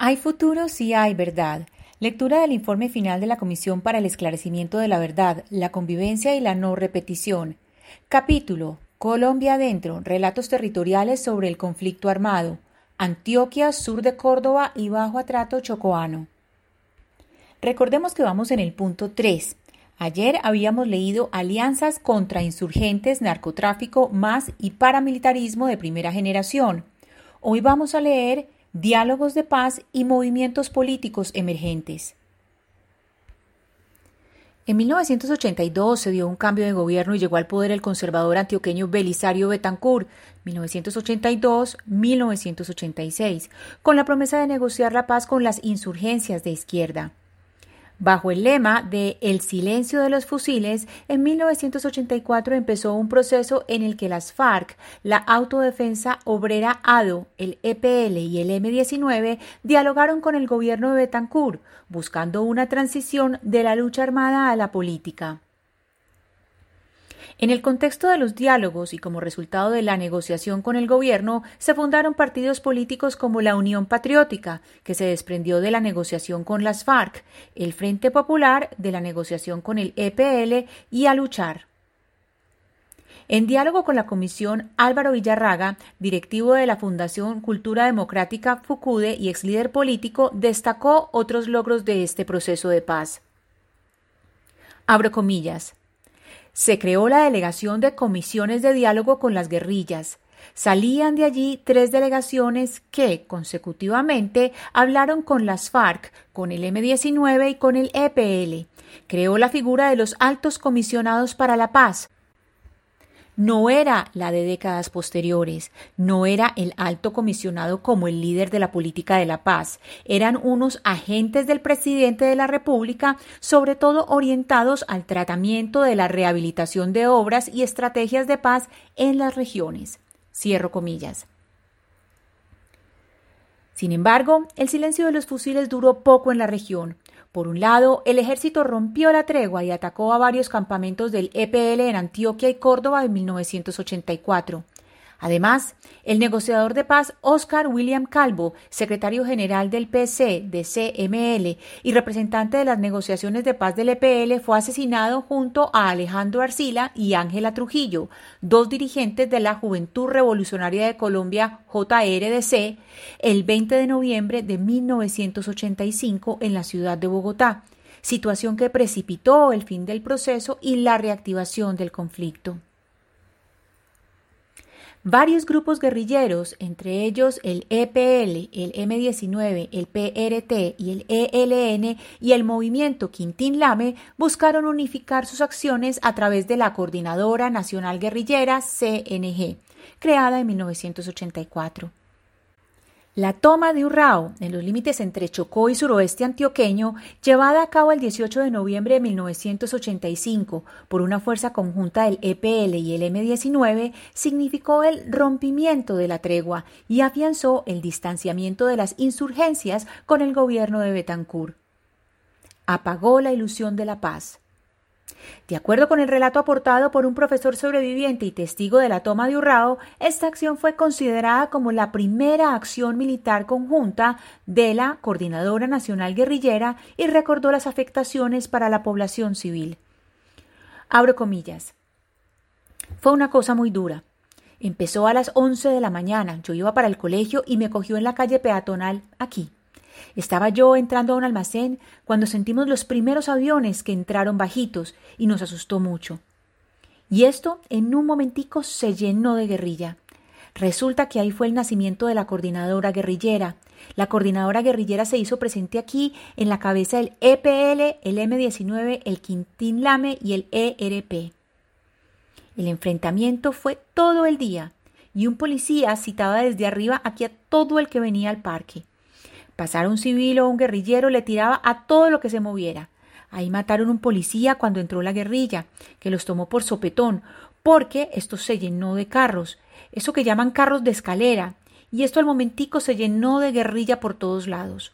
Hay futuro si hay verdad. Lectura del informe final de la Comisión para el Esclarecimiento de la Verdad, la Convivencia y la No Repetición. Capítulo Colombia adentro. Relatos territoriales sobre el conflicto armado. Antioquia, sur de Córdoba y bajo atrato chocoano. Recordemos que vamos en el punto 3. Ayer habíamos leído alianzas contra insurgentes, narcotráfico, más y paramilitarismo de primera generación. Hoy vamos a leer diálogos de paz y movimientos políticos emergentes. En 1982 se dio un cambio de gobierno y llegó al poder el conservador antioqueño Belisario Betancourt, 1982-1986, con la promesa de negociar la paz con las insurgencias de izquierda. Bajo el lema de El silencio de los fusiles, en 1984 empezó un proceso en el que las FARC, la Autodefensa Obrera ADO, el EPL y el M-19 dialogaron con el gobierno de Betancourt, buscando una transición de la lucha armada a la política. En el contexto de los diálogos y como resultado de la negociación con el gobierno, se fundaron partidos políticos como la Unión Patriótica, que se desprendió de la negociación con las FARC, el Frente Popular de la negociación con el EPL y a luchar. En diálogo con la comisión, Álvaro Villarraga, directivo de la Fundación Cultura Democrática FUCUDE y ex líder político, destacó otros logros de este proceso de paz. Abro comillas. Se creó la delegación de comisiones de diálogo con las guerrillas. Salían de allí tres delegaciones que, consecutivamente, hablaron con las FARC, con el M-19 y con el EPL. Creó la figura de los altos comisionados para la paz, no era la de décadas posteriores, no era el alto comisionado como el líder de la política de la paz, eran unos agentes del presidente de la República, sobre todo orientados al tratamiento de la rehabilitación de obras y estrategias de paz en las regiones. Cierro comillas. Sin embargo, el silencio de los fusiles duró poco en la región. Por un lado, el ejército rompió la tregua y atacó a varios campamentos del EPL en Antioquia y Córdoba en 1984. Además, el negociador de paz Oscar William Calvo, secretario general del PC de CML y representante de las negociaciones de paz del EPL, fue asesinado junto a Alejandro Arcila y Ángela Trujillo, dos dirigentes de la Juventud Revolucionaria de Colombia JRDC, el 20 de noviembre de 1985 en la ciudad de Bogotá, situación que precipitó el fin del proceso y la reactivación del conflicto. Varios grupos guerrilleros, entre ellos el EPL, el M19, el PRT y el ELN y el movimiento Quintín Lame, buscaron unificar sus acciones a través de la Coordinadora Nacional Guerrillera CNG, creada en 1984. La toma de Urrao, en los límites entre Chocó y suroeste antioqueño, llevada a cabo el 18 de noviembre de 1985 por una fuerza conjunta del EPL y el M-19, significó el rompimiento de la tregua y afianzó el distanciamiento de las insurgencias con el gobierno de Betancourt. Apagó la ilusión de la paz. De acuerdo con el relato aportado por un profesor sobreviviente y testigo de la toma de Urrao, esta acción fue considerada como la primera acción militar conjunta de la Coordinadora Nacional Guerrillera y recordó las afectaciones para la población civil. Abro comillas. Fue una cosa muy dura. Empezó a las once de la mañana. Yo iba para el colegio y me cogió en la calle peatonal aquí. Estaba yo entrando a un almacén cuando sentimos los primeros aviones que entraron bajitos y nos asustó mucho. Y esto en un momentico se llenó de guerrilla. Resulta que ahí fue el nacimiento de la coordinadora guerrillera. La coordinadora guerrillera se hizo presente aquí en la cabeza del EPL, el M19, el Quintín Lame y el ERP. El enfrentamiento fue todo el día y un policía citaba desde arriba aquí a todo el que venía al parque. Pasar un civil o un guerrillero le tiraba a todo lo que se moviera. Ahí mataron un policía cuando entró la guerrilla, que los tomó por sopetón, porque esto se llenó de carros, eso que llaman carros de escalera, y esto al momentico se llenó de guerrilla por todos lados.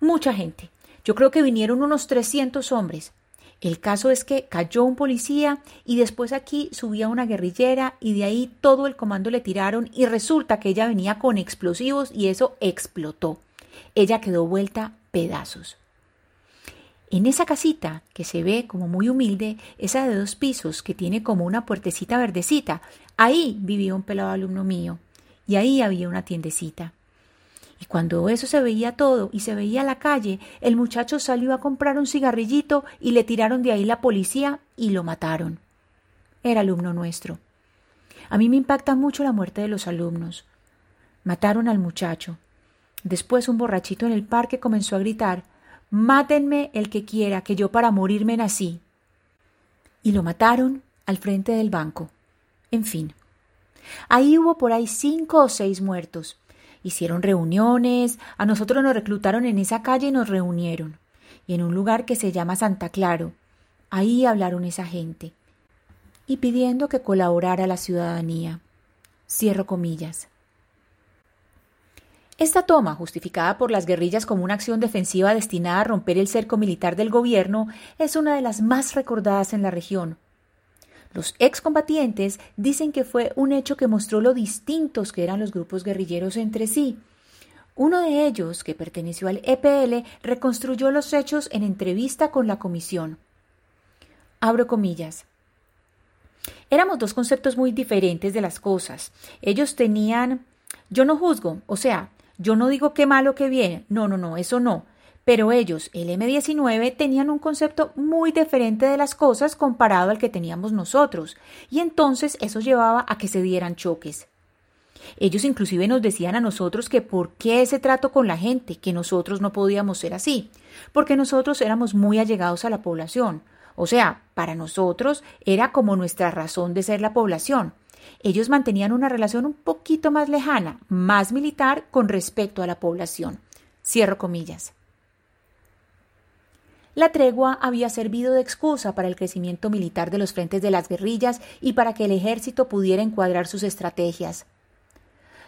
Mucha gente. Yo creo que vinieron unos 300 hombres. El caso es que cayó un policía y después aquí subía una guerrillera y de ahí todo el comando le tiraron y resulta que ella venía con explosivos y eso explotó ella quedó vuelta pedazos. En esa casita, que se ve como muy humilde, esa de dos pisos, que tiene como una puertecita verdecita, ahí vivía un pelado alumno mío, y ahí había una tiendecita. Y cuando eso se veía todo y se veía la calle, el muchacho salió a comprar un cigarrillito y le tiraron de ahí la policía y lo mataron. Era alumno nuestro. A mí me impacta mucho la muerte de los alumnos. Mataron al muchacho. Después un borrachito en el parque comenzó a gritar Mátenme el que quiera, que yo para morirme nací. Y lo mataron al frente del banco. En fin. Ahí hubo por ahí cinco o seis muertos. Hicieron reuniones, a nosotros nos reclutaron en esa calle y nos reunieron. Y en un lugar que se llama Santa Claro. Ahí hablaron esa gente. Y pidiendo que colaborara la ciudadanía. Cierro comillas. Esta toma, justificada por las guerrillas como una acción defensiva destinada a romper el cerco militar del gobierno, es una de las más recordadas en la región. Los excombatientes dicen que fue un hecho que mostró lo distintos que eran los grupos guerrilleros entre sí. Uno de ellos, que perteneció al EPL, reconstruyó los hechos en entrevista con la comisión. Abro comillas. Éramos dos conceptos muy diferentes de las cosas. Ellos tenían yo no juzgo, o sea, yo no digo qué malo que bien, no, no, no, eso no. Pero ellos, el M19, tenían un concepto muy diferente de las cosas comparado al que teníamos nosotros, y entonces eso llevaba a que se dieran choques. Ellos inclusive nos decían a nosotros que por qué ese trato con la gente, que nosotros no podíamos ser así, porque nosotros éramos muy allegados a la población. O sea, para nosotros era como nuestra razón de ser la población. Ellos mantenían una relación un poquito más lejana, más militar con respecto a la población. Cierro comillas. La tregua había servido de excusa para el crecimiento militar de los frentes de las guerrillas y para que el ejército pudiera encuadrar sus estrategias.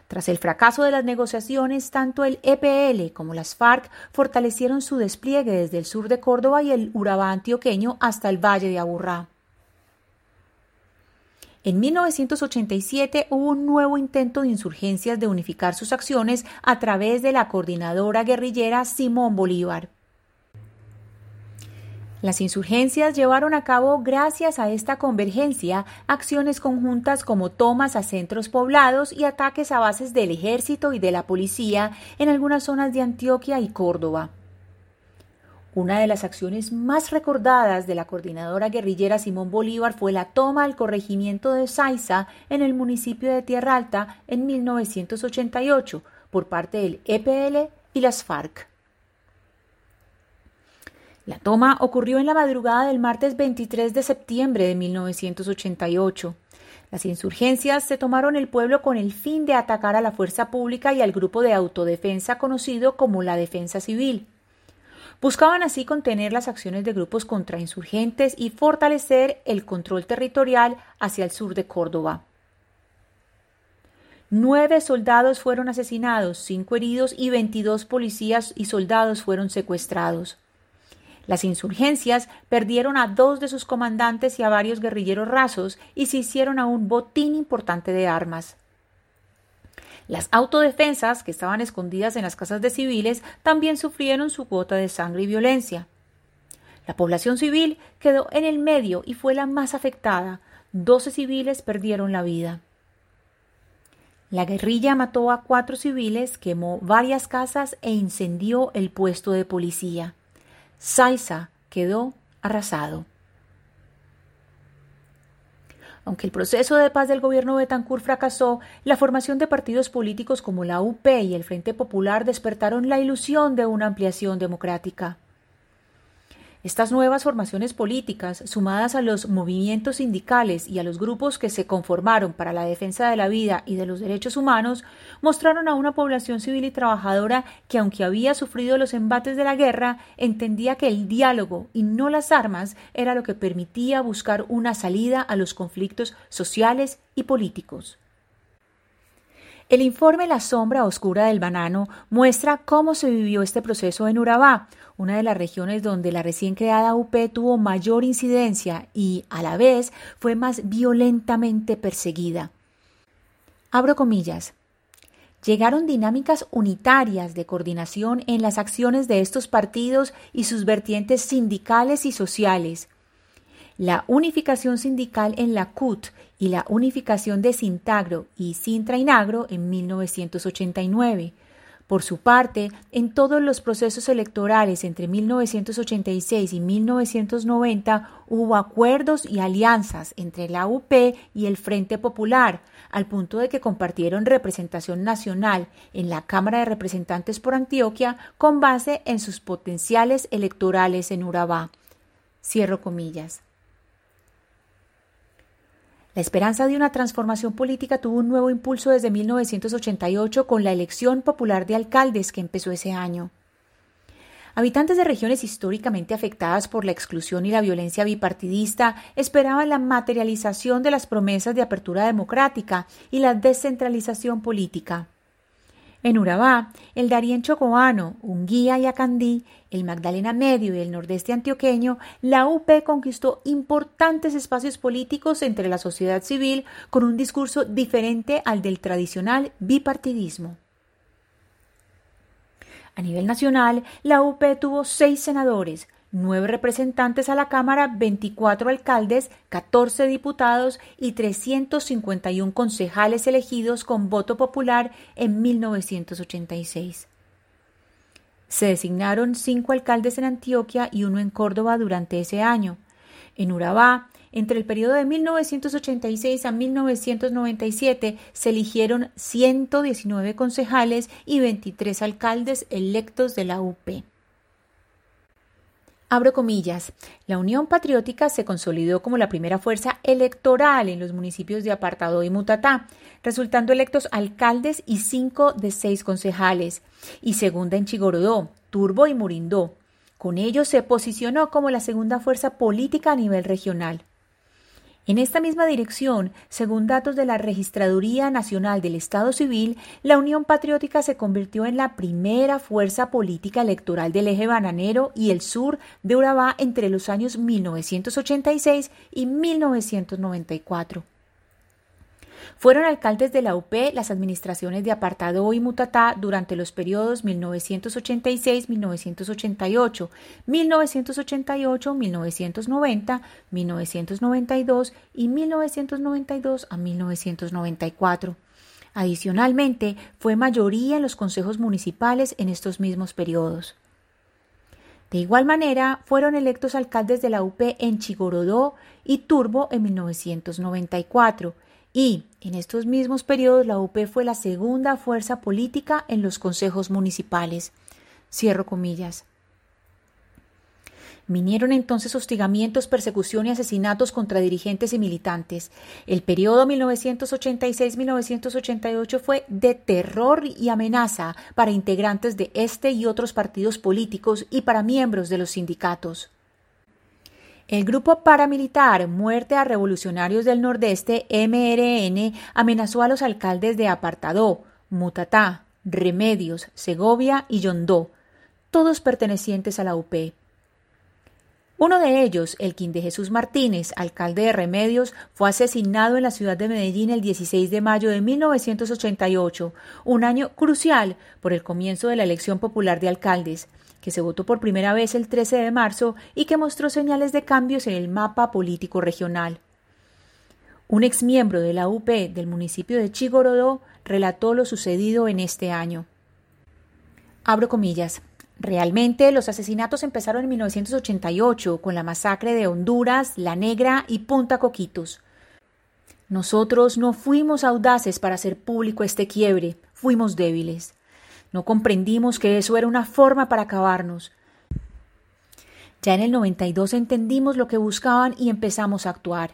Tras el fracaso de las negociaciones, tanto el EPL como las FARC fortalecieron su despliegue desde el sur de Córdoba y el Urabá antioqueño hasta el valle de Aburrá. En 1987 hubo un nuevo intento de insurgencias de unificar sus acciones a través de la coordinadora guerrillera Simón Bolívar. Las insurgencias llevaron a cabo, gracias a esta convergencia, acciones conjuntas como tomas a centros poblados y ataques a bases del ejército y de la policía en algunas zonas de Antioquia y Córdoba. Una de las acciones más recordadas de la coordinadora guerrillera Simón Bolívar fue la toma del corregimiento de Saiza en el municipio de Tierra Alta en 1988 por parte del EPL y las FARC. La toma ocurrió en la madrugada del martes 23 de septiembre de 1988. Las insurgencias se tomaron el pueblo con el fin de atacar a la fuerza pública y al grupo de autodefensa conocido como la Defensa Civil. Buscaban así contener las acciones de grupos contrainsurgentes y fortalecer el control territorial hacia el sur de Córdoba. Nueve soldados fueron asesinados, cinco heridos y veintidós policías y soldados fueron secuestrados. Las insurgencias perdieron a dos de sus comandantes y a varios guerrilleros rasos y se hicieron a un botín importante de armas. Las autodefensas, que estaban escondidas en las casas de civiles, también sufrieron su cuota de sangre y violencia. La población civil quedó en el medio y fue la más afectada. Doce civiles perdieron la vida. La guerrilla mató a cuatro civiles, quemó varias casas e incendió el puesto de policía. Saiza quedó arrasado. Aunque el proceso de paz del gobierno Betancourt fracasó, la formación de partidos políticos como la UP y el Frente Popular despertaron la ilusión de una ampliación democrática. Estas nuevas formaciones políticas, sumadas a los movimientos sindicales y a los grupos que se conformaron para la defensa de la vida y de los derechos humanos, mostraron a una población civil y trabajadora que, aunque había sufrido los embates de la guerra, entendía que el diálogo y no las armas era lo que permitía buscar una salida a los conflictos sociales y políticos. El informe La sombra oscura del banano muestra cómo se vivió este proceso en Urabá, una de las regiones donde la recién creada UP tuvo mayor incidencia y, a la vez, fue más violentamente perseguida. Abro comillas. llegaron dinámicas unitarias de coordinación en las acciones de estos partidos y sus vertientes sindicales y sociales. La unificación sindical en la CUT y la unificación de Sintagro y Sintrainagro en 1989. Por su parte, en todos los procesos electorales entre 1986 y 1990 hubo acuerdos y alianzas entre la UP y el Frente Popular, al punto de que compartieron representación nacional en la Cámara de Representantes por Antioquia con base en sus potenciales electorales en Urabá. Cierro comillas. La esperanza de una transformación política tuvo un nuevo impulso desde 1988 con la elección popular de alcaldes que empezó ese año. Habitantes de regiones históricamente afectadas por la exclusión y la violencia bipartidista esperaban la materialización de las promesas de apertura democrática y la descentralización política. En Urabá, el Darién Chocoano, Unguía y Acandí, el Magdalena Medio y el nordeste antioqueño, la UP conquistó importantes espacios políticos entre la sociedad civil con un discurso diferente al del tradicional bipartidismo. A nivel nacional, la UP tuvo seis senadores, nueve representantes a la Cámara, 24 alcaldes, 14 diputados y 351 concejales elegidos con voto popular en 1986. Se designaron cinco alcaldes en Antioquia y uno en Córdoba durante ese año. En Urabá, entre el periodo de 1986 a 1997 se eligieron 119 concejales y 23 alcaldes electos de la UP. Abro comillas, la Unión Patriótica se consolidó como la primera fuerza electoral en los municipios de Apartado y Mutatá, resultando electos alcaldes y cinco de seis concejales, y segunda en Chigorodó, Turbo y Murindó. Con ello se posicionó como la segunda fuerza política a nivel regional. En esta misma dirección, según datos de la Registraduría Nacional del Estado Civil, la Unión Patriótica se convirtió en la primera fuerza política electoral del eje bananero y el sur de Urabá entre los años 1986 y 1994. Fueron alcaldes de la UP las administraciones de Apartado y Mutatá durante los periodos 1986-1988, 1988-1990, 1992 y 1992 a 1994. Adicionalmente, fue mayoría en los consejos municipales en estos mismos periodos. De igual manera, fueron electos alcaldes de la UP en Chigorodó y Turbo en 1994 y en estos mismos periodos la UP fue la segunda fuerza política en los consejos municipales. Cierro comillas. Vinieron entonces hostigamientos, persecución y asesinatos contra dirigentes y militantes. El periodo 1986-1988 fue de terror y amenaza para integrantes de este y otros partidos políticos y para miembros de los sindicatos. El grupo paramilitar Muerte a Revolucionarios del Nordeste, MRN, amenazó a los alcaldes de Apartadó, Mutatá, Remedios, Segovia y Yondó, todos pertenecientes a la UP. Uno de ellos, el de Jesús Martínez, alcalde de Remedios, fue asesinado en la ciudad de Medellín el 16 de mayo de 1988, un año crucial por el comienzo de la elección popular de alcaldes que se votó por primera vez el 13 de marzo y que mostró señales de cambios en el mapa político regional. Un exmiembro de la UP del municipio de Chigorodó relató lo sucedido en este año. Abro comillas. Realmente los asesinatos empezaron en 1988 con la masacre de Honduras, La Negra y Punta Coquitos. Nosotros no fuimos audaces para hacer público este quiebre, fuimos débiles. No comprendimos que eso era una forma para acabarnos. Ya en el 92 entendimos lo que buscaban y empezamos a actuar.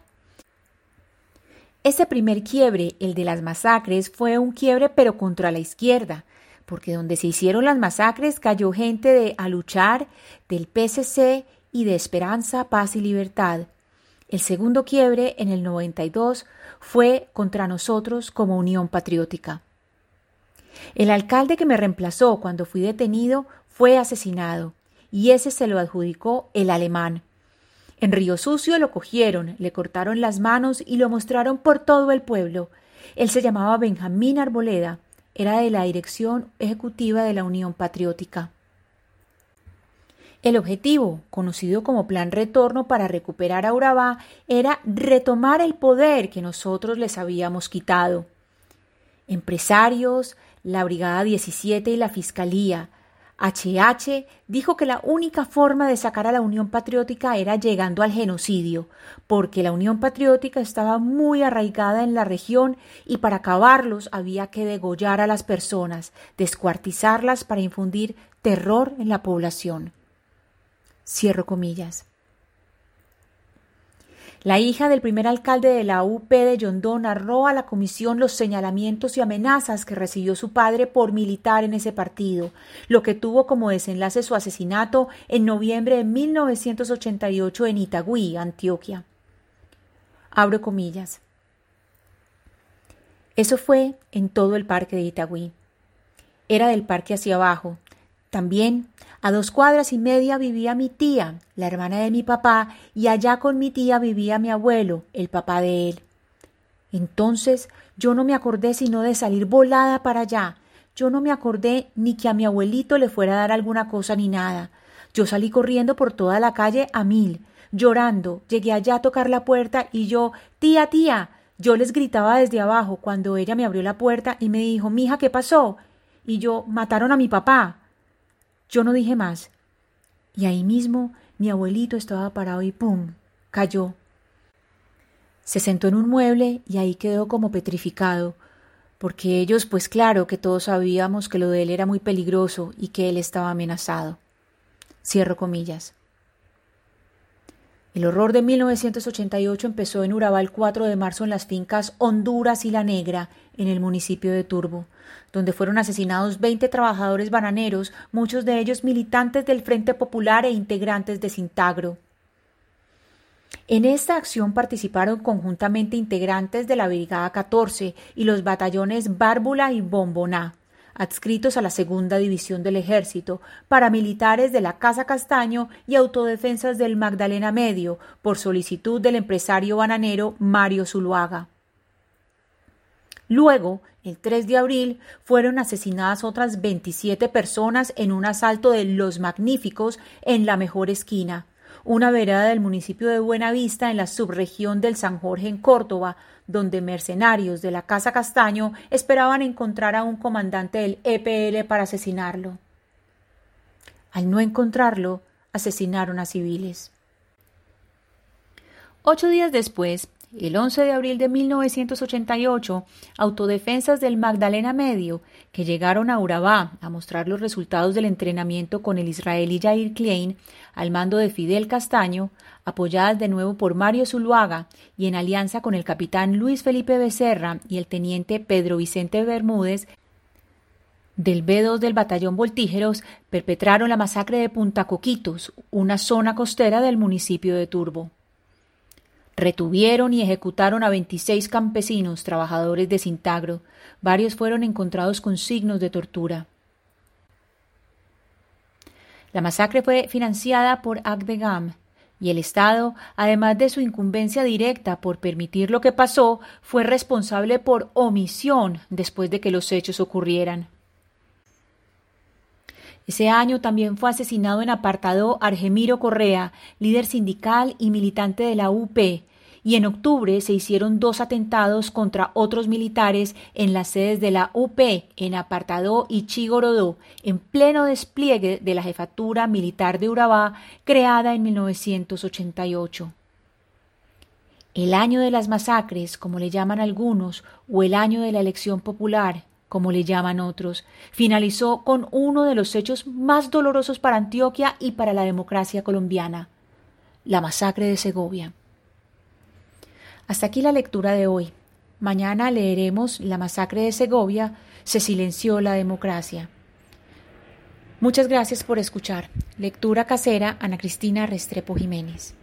Ese primer quiebre, el de las masacres, fue un quiebre pero contra la izquierda, porque donde se hicieron las masacres cayó gente de A Luchar, del PSC y de Esperanza, Paz y Libertad. El segundo quiebre, en el 92, fue contra nosotros como Unión Patriótica. El alcalde que me reemplazó cuando fui detenido fue asesinado, y ese se lo adjudicó el alemán. En Río Sucio lo cogieron, le cortaron las manos y lo mostraron por todo el pueblo. Él se llamaba Benjamín Arboleda, era de la Dirección Ejecutiva de la Unión Patriótica. El objetivo, conocido como Plan Retorno para recuperar a Urabá, era retomar el poder que nosotros les habíamos quitado. Empresarios, la Brigada 17 y la Fiscalía, HH dijo que la única forma de sacar a la Unión Patriótica era llegando al genocidio, porque la Unión Patriótica estaba muy arraigada en la región y para acabarlos había que degollar a las personas, descuartizarlas para infundir terror en la población. Cierro comillas. La hija del primer alcalde de la UP de Yondó narró a la comisión los señalamientos y amenazas que recibió su padre por militar en ese partido, lo que tuvo como desenlace su asesinato en noviembre de 1988 en Itagüí, Antioquia. Abro comillas. Eso fue en todo el parque de Itagüí. Era del parque hacia abajo, también a dos cuadras y media vivía mi tía, la hermana de mi papá, y allá con mi tía vivía mi abuelo, el papá de él. Entonces yo no me acordé sino de salir volada para allá. Yo no me acordé ni que a mi abuelito le fuera a dar alguna cosa ni nada. Yo salí corriendo por toda la calle a mil, llorando. Llegué allá a tocar la puerta y yo, tía, tía. Yo les gritaba desde abajo cuando ella me abrió la puerta y me dijo, mija, ¿qué pasó? Y yo, mataron a mi papá. Yo no dije más. Y ahí mismo mi abuelito estaba parado y ¡pum! cayó. Se sentó en un mueble y ahí quedó como petrificado, porque ellos, pues claro que todos sabíamos que lo de él era muy peligroso y que él estaba amenazado. Cierro comillas. El horror de 1988 empezó en Urabá el 4 de marzo en las fincas Honduras y La Negra, en el municipio de Turbo, donde fueron asesinados 20 trabajadores bananeros, muchos de ellos militantes del Frente Popular e integrantes de Sintagro. En esta acción participaron conjuntamente integrantes de la Brigada 14 y los batallones Bárbula y Bomboná adscritos a la segunda división del ejército, paramilitares de la Casa Castaño y autodefensas del Magdalena Medio, por solicitud del empresario bananero Mario Zuluaga. Luego, el 3 de abril, fueron asesinadas otras 27 personas en un asalto de Los Magníficos en la mejor esquina, una vereda del municipio de Buenavista en la subregión del San Jorge en Córdoba, donde mercenarios de la Casa Castaño esperaban encontrar a un comandante del EPL para asesinarlo. Al no encontrarlo, asesinaron a civiles. Ocho días después, el 11 de abril de 1988, autodefensas del Magdalena Medio, que llegaron a Urabá a mostrar los resultados del entrenamiento con el israelí Jair Klein, al mando de Fidel Castaño, apoyadas de nuevo por Mario Zuluaga y en alianza con el capitán Luis Felipe Becerra y el teniente Pedro Vicente Bermúdez, del B2 del batallón Voltígeros perpetraron la masacre de Punta Coquitos, una zona costera del municipio de Turbo. Retuvieron y ejecutaron a 26 campesinos trabajadores de Cintagro. Varios fueron encontrados con signos de tortura. La masacre fue financiada por Agdegam y el Estado, además de su incumbencia directa por permitir lo que pasó, fue responsable por omisión después de que los hechos ocurrieran. Ese año también fue asesinado en apartado Argemiro Correa, líder sindical y militante de la UP, y en octubre se hicieron dos atentados contra otros militares en las sedes de la UP en Apartadó y Chigorodó, en pleno despliegue de la jefatura militar de Urabá, creada en 1988. El año de las masacres, como le llaman algunos, o el año de la elección popular, como le llaman otros, finalizó con uno de los hechos más dolorosos para Antioquia y para la democracia colombiana, la masacre de Segovia. Hasta aquí la lectura de hoy. Mañana leeremos La masacre de Segovia, se silenció la democracia. Muchas gracias por escuchar. Lectura casera Ana Cristina Restrepo Jiménez.